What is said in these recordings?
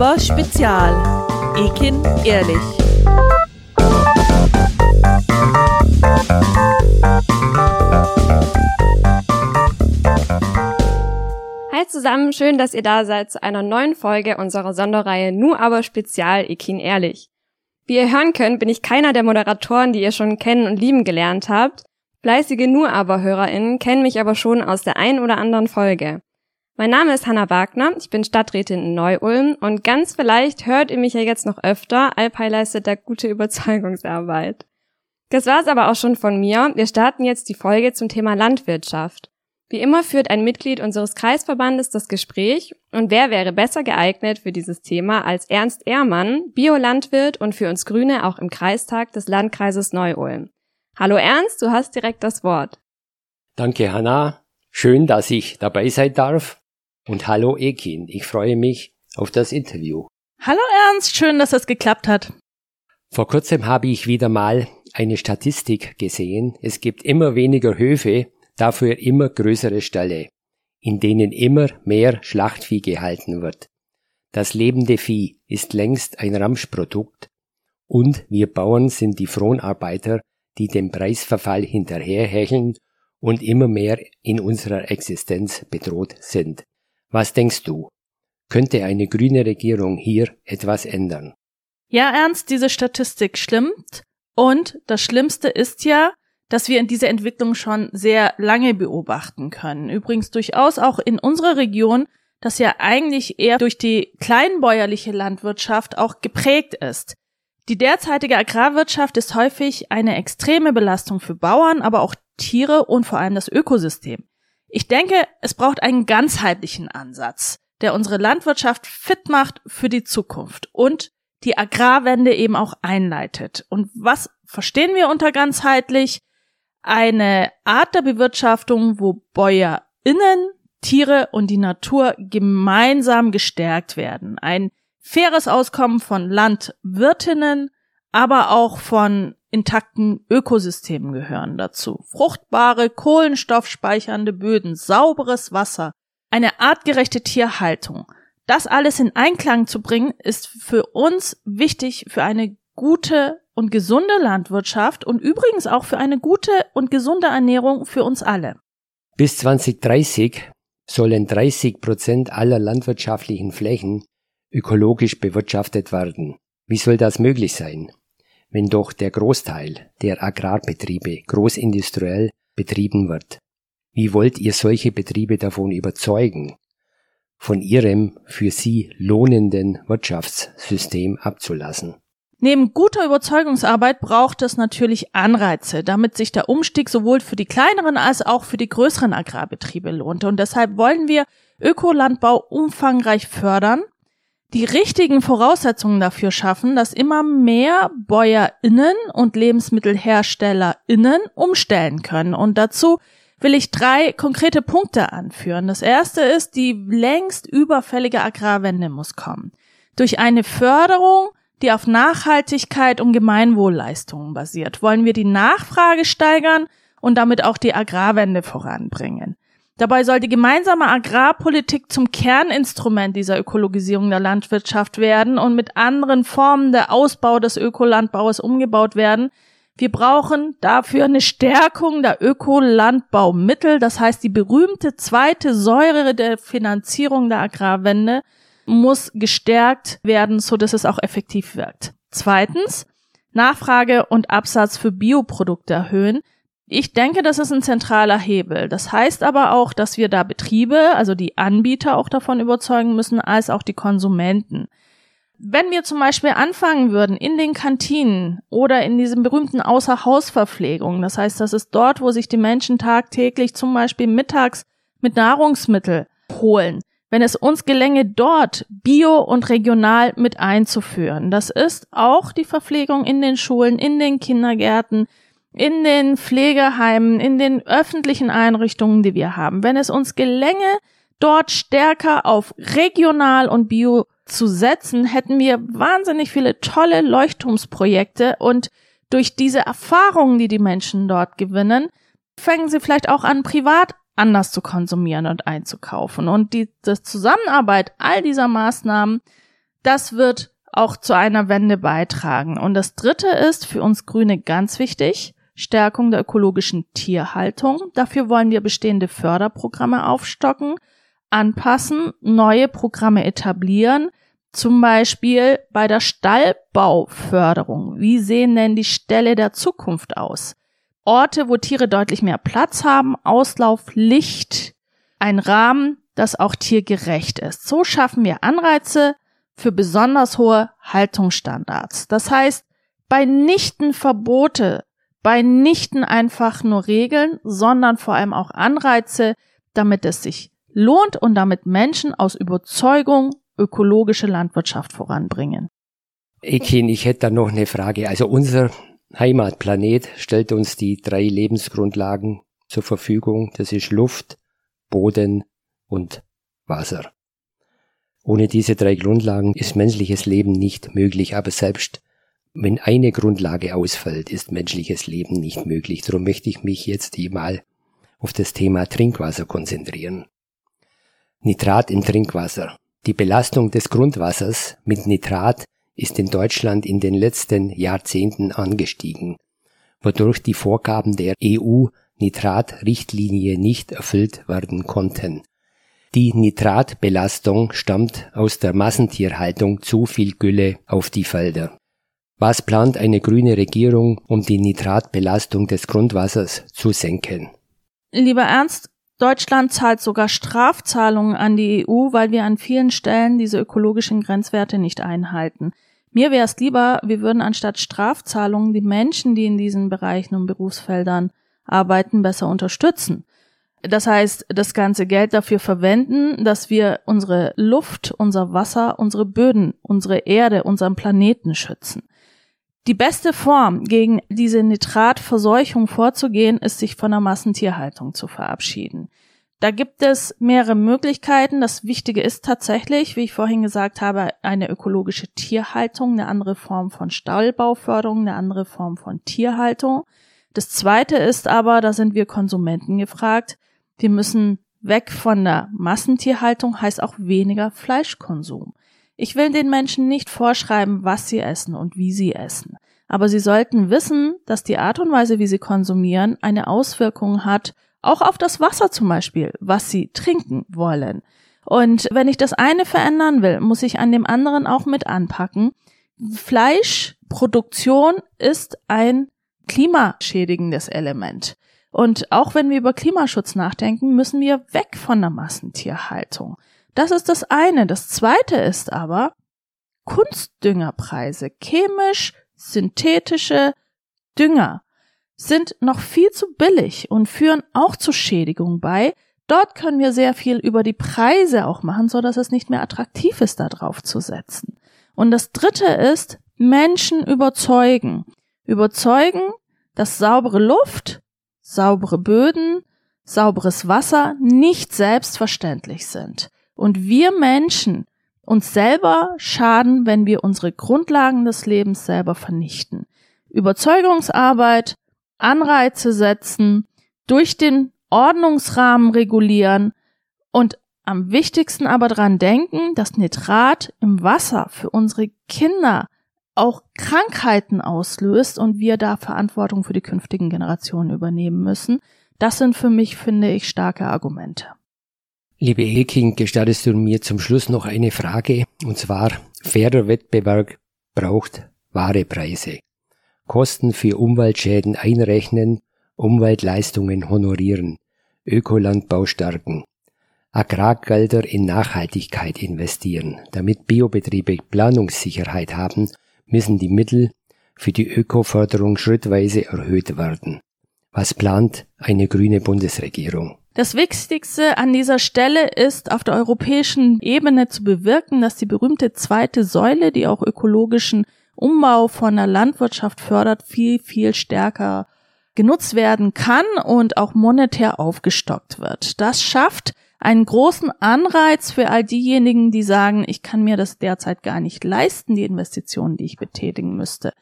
aber Spezial. Ekin ehrlich. Hi zusammen, schön, dass ihr da seid zu einer neuen Folge unserer Sonderreihe Nu aber Spezial Ekin ehrlich. Wie ihr hören könnt, bin ich keiner der Moderatoren, die ihr schon kennen und lieben gelernt habt. Fleißige nur aber HörerInnen kennen mich aber schon aus der ein oder anderen Folge. Mein Name ist Hanna Wagner, ich bin Stadträtin in Neu-Ulm und ganz vielleicht hört ihr mich ja jetzt noch öfter, Alpay leistet da gute Überzeugungsarbeit. Das war's aber auch schon von mir. Wir starten jetzt die Folge zum Thema Landwirtschaft. Wie immer führt ein Mitglied unseres Kreisverbandes das Gespräch und wer wäre besser geeignet für dieses Thema als Ernst Ehrmann, Biolandwirt und für uns Grüne auch im Kreistag des Landkreises Neu-Ulm. Hallo Ernst, du hast direkt das Wort. Danke, Hanna. Schön, dass ich dabei sein darf. Und hallo Ekin, ich freue mich auf das Interview. Hallo Ernst, schön, dass das geklappt hat. Vor kurzem habe ich wieder mal eine Statistik gesehen. Es gibt immer weniger Höfe, dafür immer größere Ställe, in denen immer mehr Schlachtvieh gehalten wird. Das lebende Vieh ist längst ein Ramschprodukt und wir Bauern sind die Fronarbeiter die dem Preisverfall hinterherhecheln und immer mehr in unserer Existenz bedroht sind. Was denkst du? Könnte eine grüne Regierung hier etwas ändern? Ja, Ernst, diese Statistik stimmt. Und das Schlimmste ist ja, dass wir in dieser Entwicklung schon sehr lange beobachten können. Übrigens durchaus auch in unserer Region, das ja eigentlich eher durch die kleinbäuerliche Landwirtschaft auch geprägt ist. Die derzeitige Agrarwirtschaft ist häufig eine extreme Belastung für Bauern, aber auch Tiere und vor allem das Ökosystem. Ich denke, es braucht einen ganzheitlichen Ansatz, der unsere Landwirtschaft fit macht für die Zukunft und die Agrarwende eben auch einleitet. Und was verstehen wir unter ganzheitlich? Eine Art der Bewirtschaftung, wo BäuerInnen, Tiere und die Natur gemeinsam gestärkt werden. Ein faires Auskommen von Landwirtinnen, aber auch von intakten Ökosystemen gehören dazu. Fruchtbare, kohlenstoffspeichernde Böden, sauberes Wasser, eine artgerechte Tierhaltung. Das alles in Einklang zu bringen, ist für uns wichtig für eine gute und gesunde Landwirtschaft und übrigens auch für eine gute und gesunde Ernährung für uns alle. Bis 2030 sollen 30 Prozent aller landwirtschaftlichen Flächen ökologisch bewirtschaftet werden. Wie soll das möglich sein, wenn doch der Großteil der Agrarbetriebe großindustriell betrieben wird? Wie wollt ihr solche Betriebe davon überzeugen, von ihrem für sie lohnenden Wirtschaftssystem abzulassen? Neben guter Überzeugungsarbeit braucht es natürlich Anreize, damit sich der Umstieg sowohl für die kleineren als auch für die größeren Agrarbetriebe lohnt. Und deshalb wollen wir Ökolandbau umfangreich fördern die richtigen Voraussetzungen dafür schaffen, dass immer mehr BäuerInnen und LebensmittelherstellerInnen umstellen können. Und dazu will ich drei konkrete Punkte anführen. Das erste ist, die längst überfällige Agrarwende muss kommen. Durch eine Förderung, die auf Nachhaltigkeit und Gemeinwohlleistungen basiert, wollen wir die Nachfrage steigern und damit auch die Agrarwende voranbringen. Dabei soll die gemeinsame Agrarpolitik zum Kerninstrument dieser Ökologisierung der Landwirtschaft werden und mit anderen Formen der Ausbau des Ökolandbaus umgebaut werden. Wir brauchen dafür eine Stärkung der Ökolandbaumittel, das heißt die berühmte zweite Säure der Finanzierung der Agrarwende muss gestärkt werden, so dass es auch effektiv wirkt. Zweitens, Nachfrage und Absatz für Bioprodukte erhöhen. Ich denke, das ist ein zentraler Hebel. Das heißt aber auch, dass wir da Betriebe, also die Anbieter auch davon überzeugen müssen, als auch die Konsumenten. Wenn wir zum Beispiel anfangen würden in den Kantinen oder in diesen berühmten Außerhausverpflegungen, das heißt, das ist dort, wo sich die Menschen tagtäglich zum Beispiel mittags mit Nahrungsmittel holen, wenn es uns gelänge, dort bio und regional mit einzuführen. Das ist auch die Verpflegung in den Schulen, in den Kindergärten, in den Pflegeheimen, in den öffentlichen Einrichtungen, die wir haben, wenn es uns gelänge, dort stärker auf regional und bio zu setzen, hätten wir wahnsinnig viele tolle Leuchtturmsprojekte und durch diese Erfahrungen, die die Menschen dort gewinnen, fangen sie vielleicht auch an, privat anders zu konsumieren und einzukaufen. Und die das Zusammenarbeit all dieser Maßnahmen Das wird auch zu einer Wende beitragen. Und das Dritte ist für uns Grüne ganz wichtig, Stärkung der ökologischen Tierhaltung. Dafür wollen wir bestehende Förderprogramme aufstocken, anpassen, neue Programme etablieren, zum Beispiel bei der Stallbauförderung. Wie sehen denn die Ställe der Zukunft aus? Orte, wo Tiere deutlich mehr Platz haben, Auslauf, Licht, ein Rahmen, das auch tiergerecht ist. So schaffen wir Anreize für besonders hohe Haltungsstandards. Das heißt, bei nichten Verbote, bei nichten einfach nur Regeln, sondern vor allem auch Anreize, damit es sich lohnt und damit Menschen aus Überzeugung ökologische Landwirtschaft voranbringen. Ekin, ich hätte da noch eine Frage. Also unser Heimatplanet stellt uns die drei Lebensgrundlagen zur Verfügung. Das ist Luft, Boden und Wasser. Ohne diese drei Grundlagen ist menschliches Leben nicht möglich, aber selbst wenn eine Grundlage ausfällt, ist menschliches Leben nicht möglich. Darum möchte ich mich jetzt mal auf das Thema Trinkwasser konzentrieren. Nitrat im Trinkwasser. Die Belastung des Grundwassers mit Nitrat ist in Deutschland in den letzten Jahrzehnten angestiegen, wodurch die Vorgaben der EU-Nitratrichtlinie nicht erfüllt werden konnten. Die Nitratbelastung stammt aus der Massentierhaltung zu viel Gülle auf die Felder. Was plant eine grüne Regierung, um die Nitratbelastung des Grundwassers zu senken? Lieber Ernst, Deutschland zahlt sogar Strafzahlungen an die EU, weil wir an vielen Stellen diese ökologischen Grenzwerte nicht einhalten. Mir wäre es lieber, wir würden anstatt Strafzahlungen die Menschen, die in diesen Bereichen und Berufsfeldern arbeiten, besser unterstützen. Das heißt, das ganze Geld dafür verwenden, dass wir unsere Luft, unser Wasser, unsere Böden, unsere Erde, unseren Planeten schützen. Die beste Form, gegen diese Nitratverseuchung vorzugehen, ist, sich von der Massentierhaltung zu verabschieden. Da gibt es mehrere Möglichkeiten. Das Wichtige ist tatsächlich, wie ich vorhin gesagt habe, eine ökologische Tierhaltung, eine andere Form von Stallbauförderung, eine andere Form von Tierhaltung. Das Zweite ist aber, da sind wir Konsumenten gefragt, wir müssen weg von der Massentierhaltung, heißt auch weniger Fleischkonsum. Ich will den Menschen nicht vorschreiben, was sie essen und wie sie essen. Aber sie sollten wissen, dass die Art und Weise, wie sie konsumieren, eine Auswirkung hat, auch auf das Wasser zum Beispiel, was sie trinken wollen. Und wenn ich das eine verändern will, muss ich an dem anderen auch mit anpacken. Fleischproduktion ist ein klimaschädigendes Element. Und auch wenn wir über Klimaschutz nachdenken, müssen wir weg von der Massentierhaltung. Das ist das eine. Das zweite ist aber Kunstdüngerpreise, chemisch synthetische Dünger sind noch viel zu billig und führen auch zu Schädigungen bei. Dort können wir sehr viel über die Preise auch machen, so dass es nicht mehr attraktiv ist, da drauf zu setzen. Und das dritte ist Menschen überzeugen. Überzeugen, dass saubere Luft, saubere Böden, sauberes Wasser nicht selbstverständlich sind und wir Menschen uns selber schaden, wenn wir unsere Grundlagen des Lebens selber vernichten. Überzeugungsarbeit, Anreize setzen, durch den Ordnungsrahmen regulieren und am wichtigsten aber dran denken, dass Nitrat im Wasser für unsere Kinder auch Krankheiten auslöst und wir da Verantwortung für die künftigen Generationen übernehmen müssen. Das sind für mich, finde ich, starke Argumente. Liebe Eking, gestattest du mir zum Schluss noch eine Frage, und zwar, fairer Wettbewerb braucht wahre Preise. Kosten für Umweltschäden einrechnen, Umweltleistungen honorieren, Ökolandbau stärken, Agrargelder in Nachhaltigkeit investieren. Damit Biobetriebe Planungssicherheit haben, müssen die Mittel für die Ökoförderung schrittweise erhöht werden. Was plant eine grüne Bundesregierung? Das Wichtigste an dieser Stelle ist, auf der europäischen Ebene zu bewirken, dass die berühmte zweite Säule, die auch ökologischen Umbau von der Landwirtschaft fördert, viel, viel stärker genutzt werden kann und auch monetär aufgestockt wird. Das schafft einen großen Anreiz für all diejenigen, die sagen, ich kann mir das derzeit gar nicht leisten, die Investitionen, die ich betätigen müsste.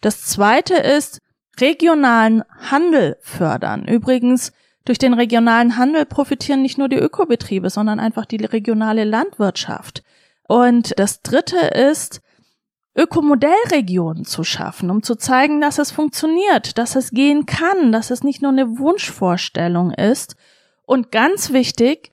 Das zweite ist, regionalen Handel fördern. Übrigens, durch den regionalen Handel profitieren nicht nur die Ökobetriebe, sondern einfach die regionale Landwirtschaft. Und das dritte ist, Ökomodellregionen zu schaffen, um zu zeigen, dass es funktioniert, dass es gehen kann, dass es nicht nur eine Wunschvorstellung ist. Und ganz wichtig,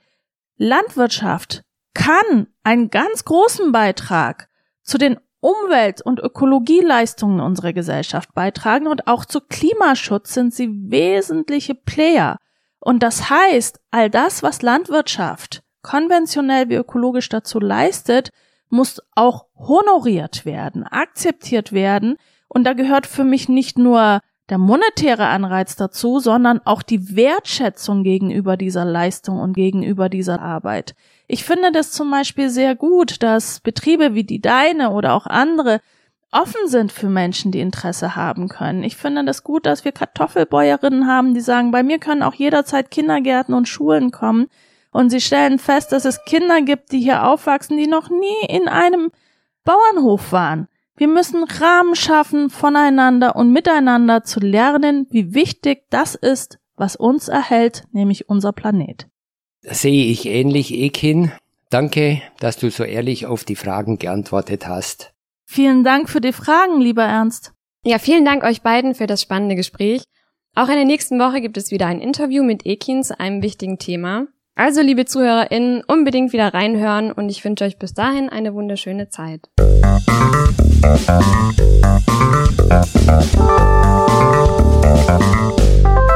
Landwirtschaft kann einen ganz großen Beitrag zu den Umwelt- und Ökologieleistungen unserer Gesellschaft beitragen und auch zu Klimaschutz sind sie wesentliche Player. Und das heißt, all das, was Landwirtschaft konventionell wie ökologisch dazu leistet, muss auch honoriert werden, akzeptiert werden. Und da gehört für mich nicht nur der monetäre Anreiz dazu, sondern auch die Wertschätzung gegenüber dieser Leistung und gegenüber dieser Arbeit. Ich finde das zum Beispiel sehr gut, dass Betriebe wie die deine oder auch andere offen sind für Menschen, die Interesse haben können. Ich finde das gut, dass wir Kartoffelbäuerinnen haben, die sagen, bei mir können auch jederzeit Kindergärten und Schulen kommen. Und sie stellen fest, dass es Kinder gibt, die hier aufwachsen, die noch nie in einem Bauernhof waren. Wir müssen Rahmen schaffen, voneinander und miteinander zu lernen, wie wichtig das ist, was uns erhält, nämlich unser Planet. Sehe ich ähnlich, Ekin. Danke, dass du so ehrlich auf die Fragen geantwortet hast. Vielen Dank für die Fragen, lieber Ernst. Ja, vielen Dank euch beiden für das spannende Gespräch. Auch in der nächsten Woche gibt es wieder ein Interview mit Ekin zu einem wichtigen Thema. Also, liebe ZuhörerInnen, unbedingt wieder reinhören und ich wünsche euch bis dahin eine wunderschöne Zeit. Thank.